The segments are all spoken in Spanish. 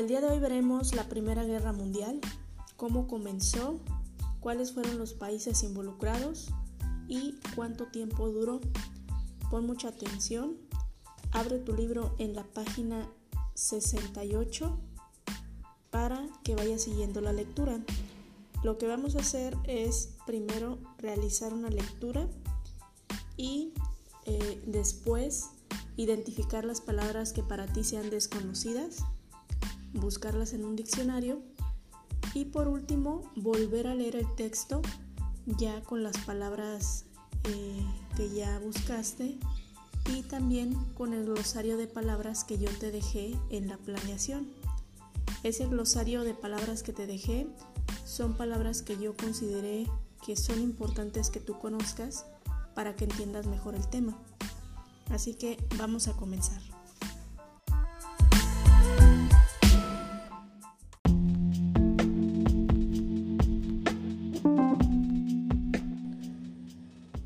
El día de hoy veremos la Primera Guerra Mundial, cómo comenzó, cuáles fueron los países involucrados y cuánto tiempo duró. Pon mucha atención, abre tu libro en la página 68 para que vayas siguiendo la lectura. Lo que vamos a hacer es primero realizar una lectura y eh, después identificar las palabras que para ti sean desconocidas, buscarlas en un diccionario y por último volver a leer el texto ya con las palabras eh, que ya buscaste y también con el glosario de palabras que yo te dejé en la planeación. Ese glosario de palabras que te dejé son palabras que yo consideré que son importantes que tú conozcas para que entiendas mejor el tema. Así que vamos a comenzar.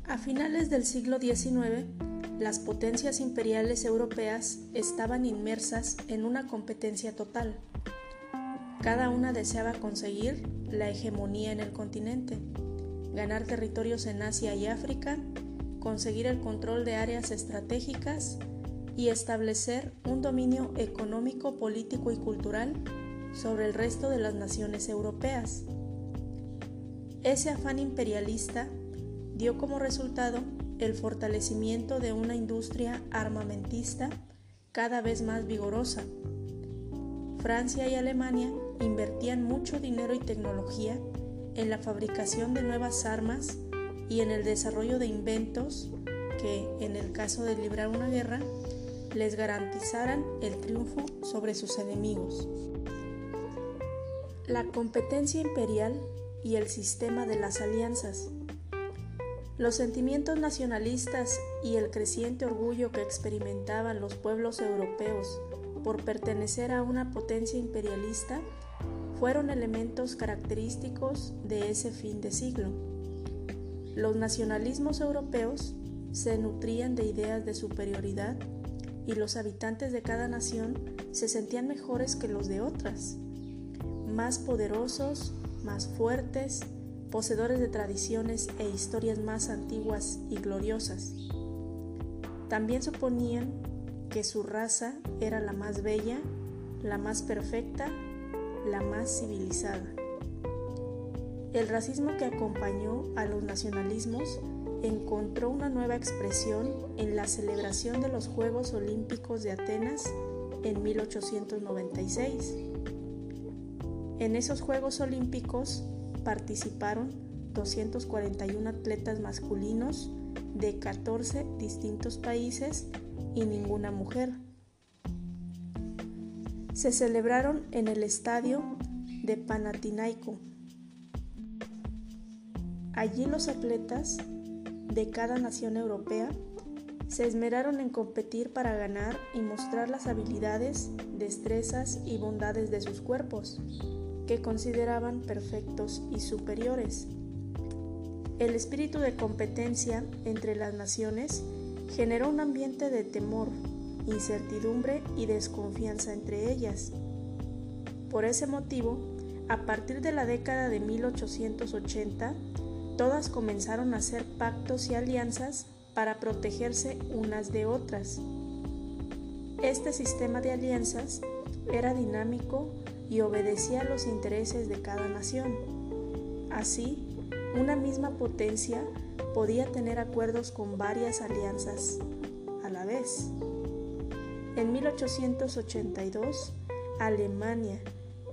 A finales del siglo XIX, las potencias imperiales europeas estaban inmersas en una competencia total. Cada una deseaba conseguir la hegemonía en el continente, ganar territorios en Asia y África conseguir el control de áreas estratégicas y establecer un dominio económico, político y cultural sobre el resto de las naciones europeas. Ese afán imperialista dio como resultado el fortalecimiento de una industria armamentista cada vez más vigorosa. Francia y Alemania invertían mucho dinero y tecnología en la fabricación de nuevas armas y en el desarrollo de inventos que, en el caso de librar una guerra, les garantizaran el triunfo sobre sus enemigos. La competencia imperial y el sistema de las alianzas. Los sentimientos nacionalistas y el creciente orgullo que experimentaban los pueblos europeos por pertenecer a una potencia imperialista fueron elementos característicos de ese fin de siglo. Los nacionalismos europeos se nutrían de ideas de superioridad y los habitantes de cada nación se sentían mejores que los de otras, más poderosos, más fuertes, poseedores de tradiciones e historias más antiguas y gloriosas. También suponían que su raza era la más bella, la más perfecta, la más civilizada. El racismo que acompañó a los nacionalismos encontró una nueva expresión en la celebración de los Juegos Olímpicos de Atenas en 1896. En esos Juegos Olímpicos participaron 241 atletas masculinos de 14 distintos países y ninguna mujer. Se celebraron en el estadio de Panathinaiko Allí los atletas de cada nación europea se esmeraron en competir para ganar y mostrar las habilidades, destrezas y bondades de sus cuerpos, que consideraban perfectos y superiores. El espíritu de competencia entre las naciones generó un ambiente de temor, incertidumbre y desconfianza entre ellas. Por ese motivo, a partir de la década de 1880, Todas comenzaron a hacer pactos y alianzas para protegerse unas de otras. Este sistema de alianzas era dinámico y obedecía los intereses de cada nación. Así, una misma potencia podía tener acuerdos con varias alianzas a la vez. En 1882, Alemania,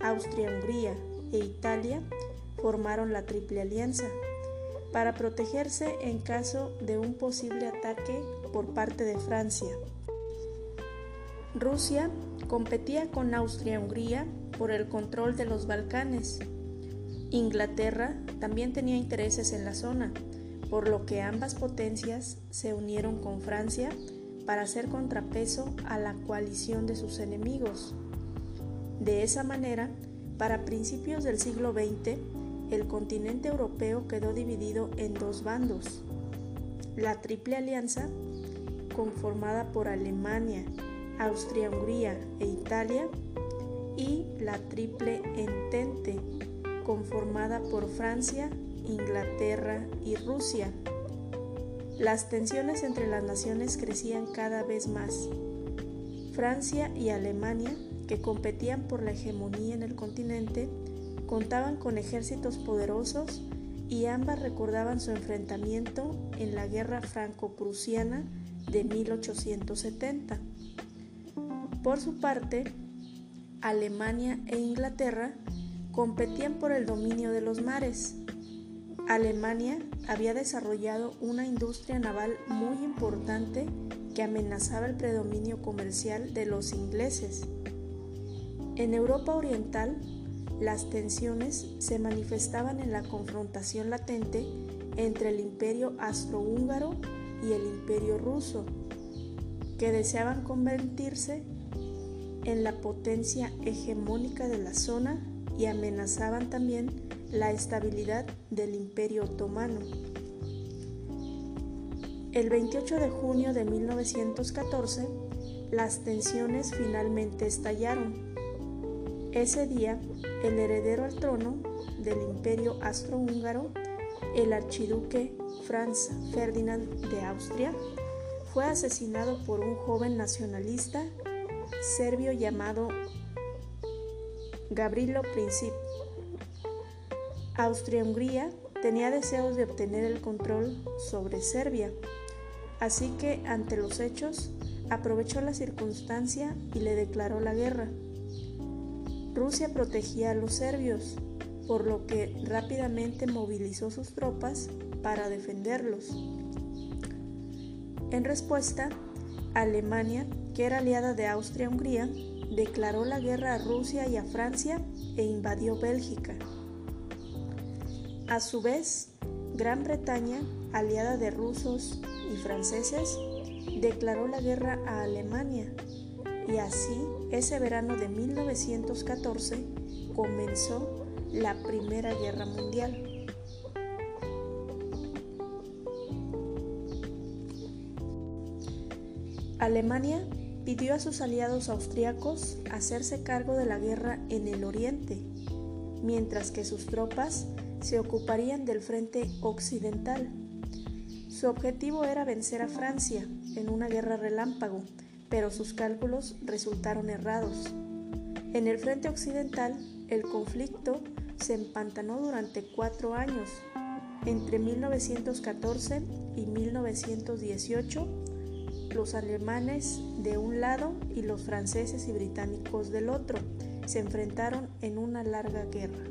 Austria-Hungría e Italia formaron la Triple Alianza para protegerse en caso de un posible ataque por parte de Francia. Rusia competía con Austria-Hungría por el control de los Balcanes. Inglaterra también tenía intereses en la zona, por lo que ambas potencias se unieron con Francia para hacer contrapeso a la coalición de sus enemigos. De esa manera, para principios del siglo XX, el continente europeo quedó dividido en dos bandos. La Triple Alianza, conformada por Alemania, Austria-Hungría e Italia, y la Triple Entente, conformada por Francia, Inglaterra y Rusia. Las tensiones entre las naciones crecían cada vez más. Francia y Alemania, que competían por la hegemonía en el continente, contaban con ejércitos poderosos y ambas recordaban su enfrentamiento en la Guerra Franco-Prusiana de 1870. Por su parte, Alemania e Inglaterra competían por el dominio de los mares. Alemania había desarrollado una industria naval muy importante que amenazaba el predominio comercial de los ingleses. En Europa Oriental, las tensiones se manifestaban en la confrontación latente entre el imperio astrohúngaro y el imperio ruso, que deseaban convertirse la potencia hegemónica de la zona y amenazaban también la estabilidad del imperio otomano. El 28 de junio de 1914, las tensiones finalmente estallaron ese día, el heredero al trono del imperio astrohúngaro, el archiduque Franz Ferdinand de Austria, fue asesinado por un joven nacionalista serbio llamado Gabrilo Princip. Austria-Hungría tenía deseos de obtener el control sobre Serbia, así que ante los hechos aprovechó la circunstancia y le declaró la guerra. Rusia protegía a los serbios, por lo que rápidamente movilizó sus tropas para defenderlos. En respuesta, Alemania, que era aliada de Austria-Hungría, declaró la guerra a Rusia y a Francia e invadió Bélgica. A su vez, Gran Bretaña, aliada de rusos y franceses, declaró la guerra a Alemania y así ese verano de 1914 comenzó la Primera Guerra Mundial. Alemania pidió a sus aliados austriacos hacerse cargo de la guerra en el oriente, mientras que sus tropas se ocuparían del frente occidental. Su objetivo era vencer a Francia en una guerra relámpago pero sus cálculos resultaron errados. En el frente occidental, el conflicto se empantanó durante cuatro años, entre 1914 y 1918, los alemanes de un lado y los franceses y británicos del otro se enfrentaron en una larga guerra.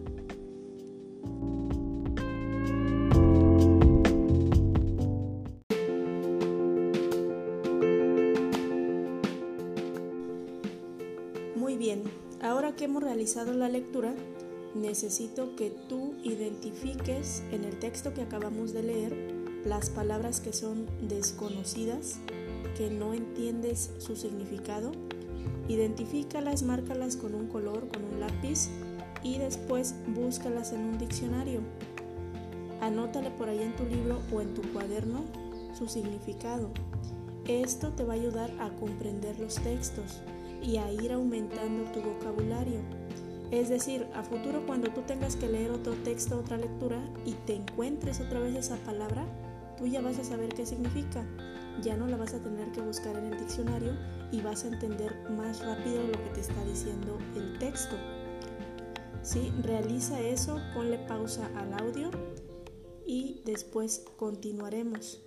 que hemos realizado la lectura, necesito que tú identifiques en el texto que acabamos de leer las palabras que son desconocidas, que no entiendes su significado. Identifícalas, márcalas con un color, con un lápiz y después búscalas en un diccionario. Anótale por ahí en tu libro o en tu cuaderno su significado. Esto te va a ayudar a comprender los textos y a ir aumentando tu vocabulario. Es decir, a futuro cuando tú tengas que leer otro texto, otra lectura y te encuentres otra vez esa palabra, tú ya vas a saber qué significa. Ya no la vas a tener que buscar en el diccionario y vas a entender más rápido lo que te está diciendo el texto. ¿Sí? Realiza eso, ponle pausa al audio y después continuaremos.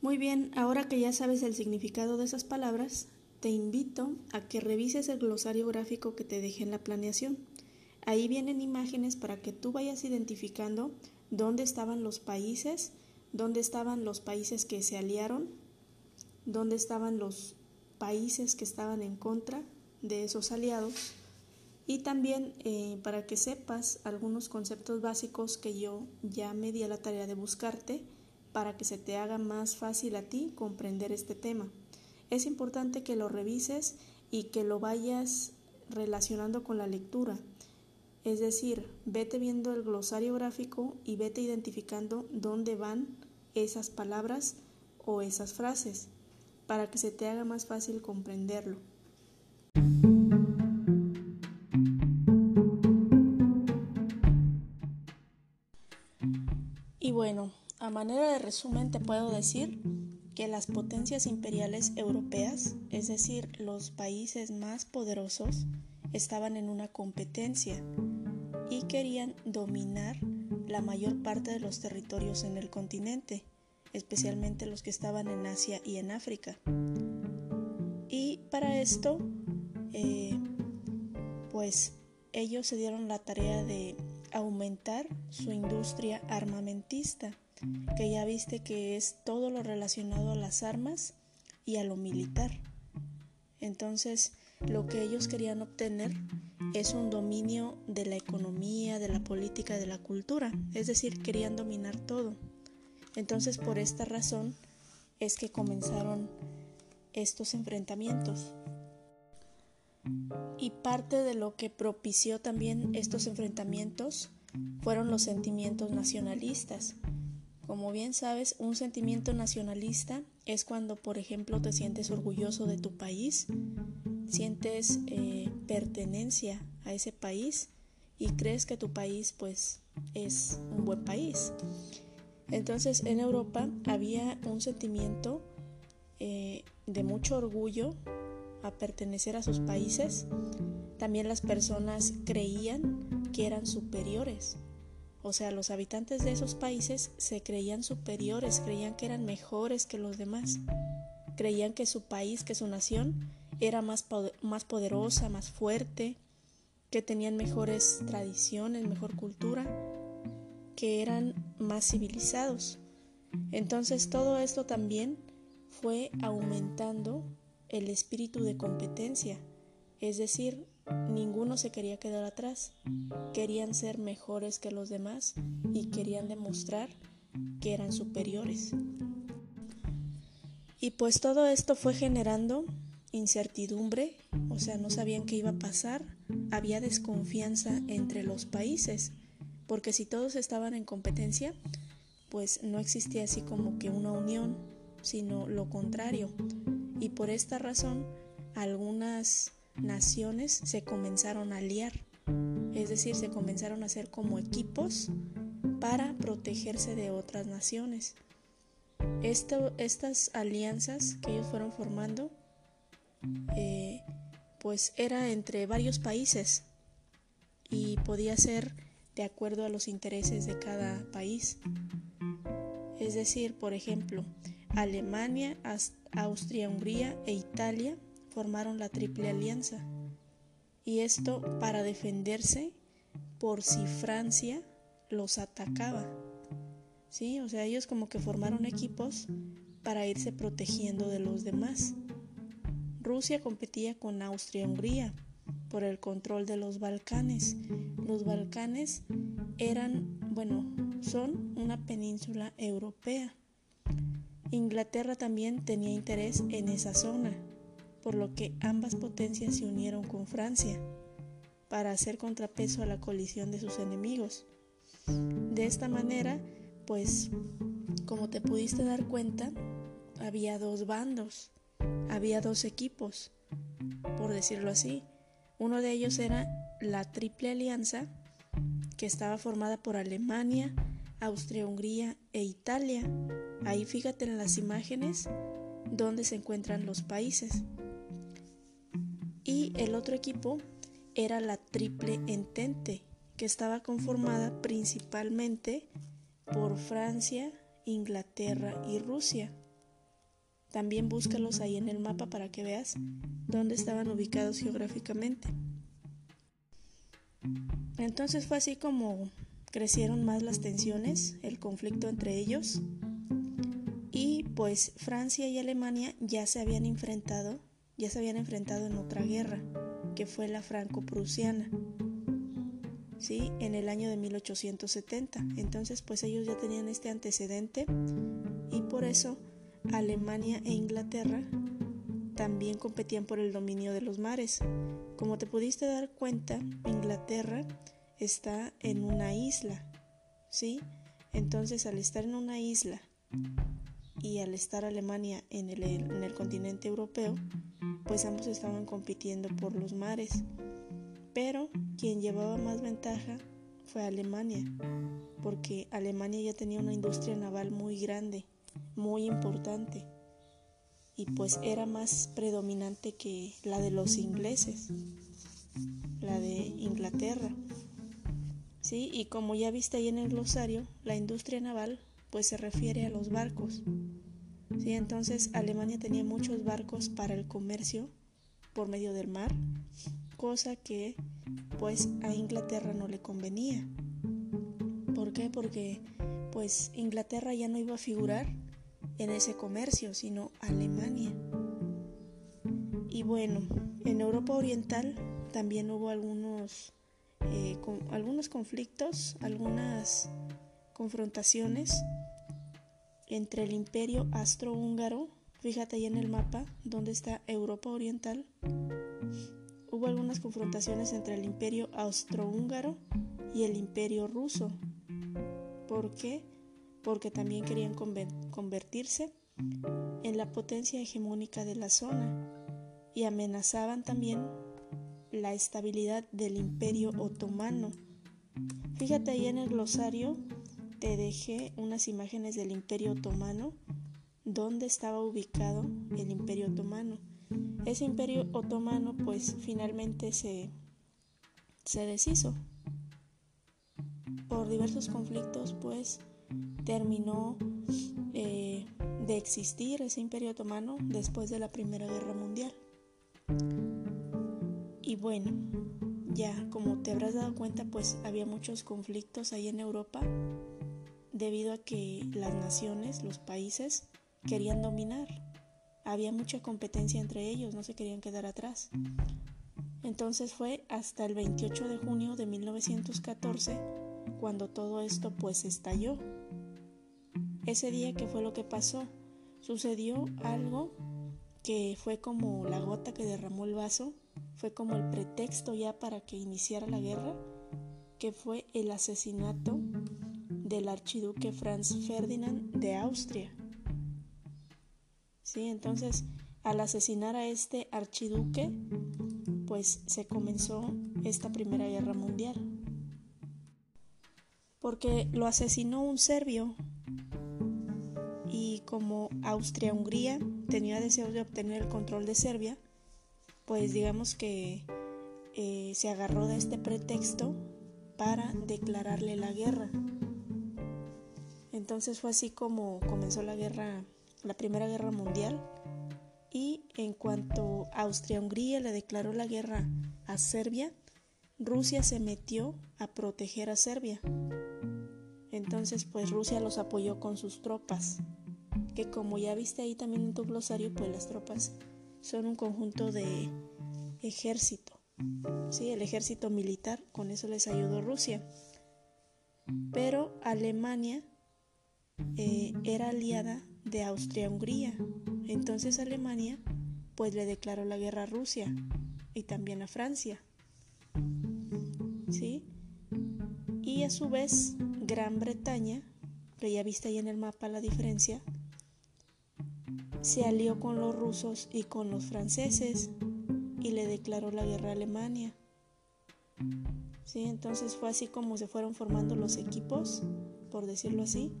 Muy bien, ahora que ya sabes el significado de esas palabras, te invito a que revises el glosario gráfico que te dejé en la planeación. Ahí vienen imágenes para que tú vayas identificando dónde estaban los países, dónde estaban los países que se aliaron, dónde estaban los países que estaban en contra de esos aliados y también eh, para que sepas algunos conceptos básicos que yo ya me di a la tarea de buscarte para que se te haga más fácil a ti comprender este tema. Es importante que lo revises y que lo vayas relacionando con la lectura. Es decir, vete viendo el glosario gráfico y vete identificando dónde van esas palabras o esas frases para que se te haga más fácil comprenderlo. Y bueno, a manera de resumen te puedo decir que las potencias imperiales europeas, es decir, los países más poderosos, estaban en una competencia y querían dominar la mayor parte de los territorios en el continente, especialmente los que estaban en Asia y en África. Y para esto, eh, pues ellos se dieron la tarea de aumentar su industria armamentista, que ya viste que es todo lo relacionado a las armas y a lo militar. Entonces, lo que ellos querían obtener es un dominio de la economía, de la política, de la cultura, es decir, querían dominar todo. Entonces, por esta razón es que comenzaron estos enfrentamientos. Y parte de lo que propició también estos enfrentamientos fueron los sentimientos nacionalistas. Como bien sabes, un sentimiento nacionalista es cuando, por ejemplo, te sientes orgulloso de tu país, sientes eh, pertenencia a ese país y crees que tu país pues es un buen país. Entonces en Europa había un sentimiento eh, de mucho orgullo a pertenecer a sus países, también las personas creían que eran superiores. O sea, los habitantes de esos países se creían superiores, creían que eran mejores que los demás. Creían que su país, que su nación, era más, más poderosa, más fuerte, que tenían mejores tradiciones, mejor cultura, que eran más civilizados. Entonces todo esto también fue aumentando el espíritu de competencia, es decir, ninguno se quería quedar atrás, querían ser mejores que los demás y querían demostrar que eran superiores. Y pues todo esto fue generando incertidumbre, o sea, no sabían qué iba a pasar, había desconfianza entre los países, porque si todos estaban en competencia, pues no existía así como que una unión, sino lo contrario. Y por esta razón, algunas naciones se comenzaron a aliar, es decir, se comenzaron a hacer como equipos para protegerse de otras naciones. estas alianzas que ellos fueron formando, eh, pues era entre varios países y podía ser de acuerdo a los intereses de cada país. Es decir, por ejemplo, Alemania, Austria, Hungría e Italia formaron la Triple Alianza. Y esto para defenderse por si Francia los atacaba. Sí, o sea, ellos como que formaron equipos para irse protegiendo de los demás. Rusia competía con Austria-Hungría por el control de los Balcanes. Los Balcanes eran, bueno, son una península europea. Inglaterra también tenía interés en esa zona, por lo que ambas potencias se unieron con Francia para hacer contrapeso a la colisión de sus enemigos. De esta manera, pues, como te pudiste dar cuenta, había dos bandos, había dos equipos, por decirlo así. Uno de ellos era la Triple Alianza, que estaba formada por Alemania, Austria, Hungría e Italia. Ahí fíjate en las imágenes donde se encuentran los países. Y el otro equipo era la Triple Entente, que estaba conformada principalmente por Francia, Inglaterra y Rusia. También búscalos ahí en el mapa para que veas dónde estaban ubicados geográficamente. Entonces fue así como crecieron más las tensiones, el conflicto entre ellos, y pues Francia y Alemania ya se habían enfrentado, ya se habían enfrentado en otra guerra, que fue la franco-prusiana. ¿Sí? en el año de 1870. Entonces, pues ellos ya tenían este antecedente y por eso Alemania e Inglaterra también competían por el dominio de los mares. Como te pudiste dar cuenta, Inglaterra está en una isla, ¿sí? Entonces al estar en una isla y al estar Alemania en el, en el continente europeo, pues ambos estaban compitiendo por los mares. Pero quien llevaba más ventaja fue Alemania, porque Alemania ya tenía una industria naval muy grande, muy importante, y pues era más predominante que la de los ingleses, la de Inglaterra. Sí, y como ya viste ahí en el glosario, la industria naval pues se refiere a los barcos. Sí, entonces Alemania tenía muchos barcos para el comercio por medio del mar, cosa que pues a Inglaterra no le convenía. ¿Por qué? Porque pues Inglaterra ya no iba a figurar en ese comercio, sino Alemania. Y bueno, en Europa Oriental también hubo algunos, eh, algunos conflictos, algunas confrontaciones entre el imperio astrohúngaro, fíjate ahí en el mapa donde está Europa Oriental, hubo algunas confrontaciones entre el imperio austrohúngaro y el imperio ruso. ¿Por qué? Porque también querían convertirse en la potencia hegemónica de la zona y amenazaban también la estabilidad del imperio otomano. Fíjate ahí en el glosario, te dejé unas imágenes del imperio otomano, donde estaba ubicado el imperio otomano. Ese imperio otomano pues finalmente se, se deshizo. Por diversos conflictos pues terminó eh, de existir ese imperio otomano después de la Primera Guerra Mundial. Y bueno, ya como te habrás dado cuenta pues había muchos conflictos ahí en Europa debido a que las naciones, los países, querían dominar había mucha competencia entre ellos, no se querían quedar atrás. Entonces fue hasta el 28 de junio de 1914 cuando todo esto pues estalló. Ese día, ¿qué fue lo que pasó? Sucedió algo que fue como la gota que derramó el vaso, fue como el pretexto ya para que iniciara la guerra, que fue el asesinato del archiduque Franz Ferdinand de Austria. ¿sí? Entonces, al asesinar a este archiduque, pues se comenzó esta Primera Guerra Mundial. Porque lo asesinó un serbio y como Austria-Hungría tenía deseos de obtener el control de Serbia, pues digamos que eh, se agarró de este pretexto para declararle la guerra. Entonces fue así como comenzó la guerra la Primera Guerra Mundial y en cuanto Austria-Hungría le declaró la guerra a Serbia, Rusia se metió a proteger a Serbia. Entonces pues Rusia los apoyó con sus tropas, que como ya viste ahí también en tu glosario, pues las tropas son un conjunto de ejército. Sí, el ejército militar, con eso les ayudó Rusia. Pero Alemania eh, era aliada de Austria-Hungría. Entonces Alemania pues le declaró la guerra a Rusia y también a Francia. Y a su vez Gran Bretaña, que ya viste ahí en el mapa la diferencia, se alió con los rusos y con los franceses y le declaró la guerra a Alemania. ¿Sí? Entonces fue así como se fueron formando los equipos, por decirlo así,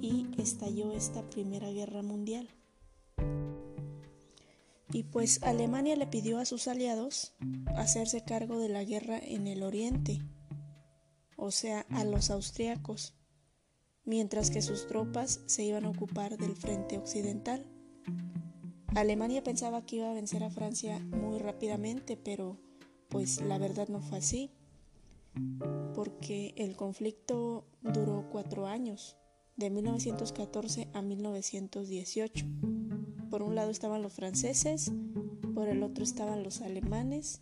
y estalló esta Primera Guerra Mundial. Y pues Alemania le pidió a sus aliados hacerse cargo de la guerra en el oriente, o sea, a los austriacos, mientras que sus tropas se iban a ocupar del frente occidental. Alemania pensaba que iba a vencer a Francia muy rápidamente, pero pues la verdad no fue así, porque el conflicto duró cuatro años de 1914 a 1918. Por un lado estaban los franceses, por el otro estaban los alemanes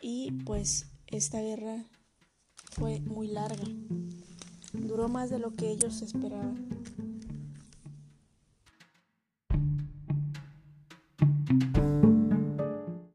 y pues esta guerra fue muy larga. Duró más de lo que ellos esperaban.